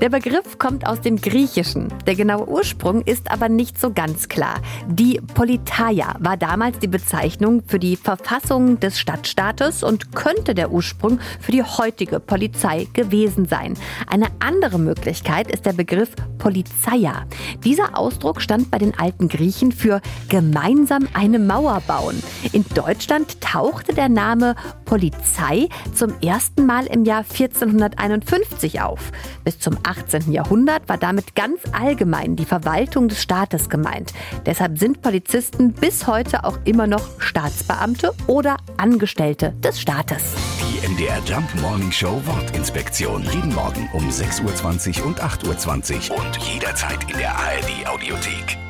Der Begriff kommt aus dem Griechischen. Der genaue Ursprung ist aber nicht so ganz klar. Die Politeia war damals die Bezeichnung für die Verfassung des Stadtstaates und könnte der Ursprung für die heutige Polizei gewesen sein. Eine andere Möglichkeit ist der Begriff Polizeia. Dieser Ausdruck stand bei den alten Griechen für gemeinsam eine Mauer bauen. In Deutschland tauchte der Name Polizei zum ersten Mal im Jahr 1451 auf. Bis zum 18. Jahrhundert war damit ganz allgemein die Verwaltung des Staates gemeint. Deshalb sind Polizisten bis heute auch immer noch Staatsbeamte oder Angestellte des Staates. Die MDR Jump Morning Show Wortinspektion. Jeden Morgen um 6.20 Uhr und 8.20 Uhr und jederzeit in der ARD Audiothek.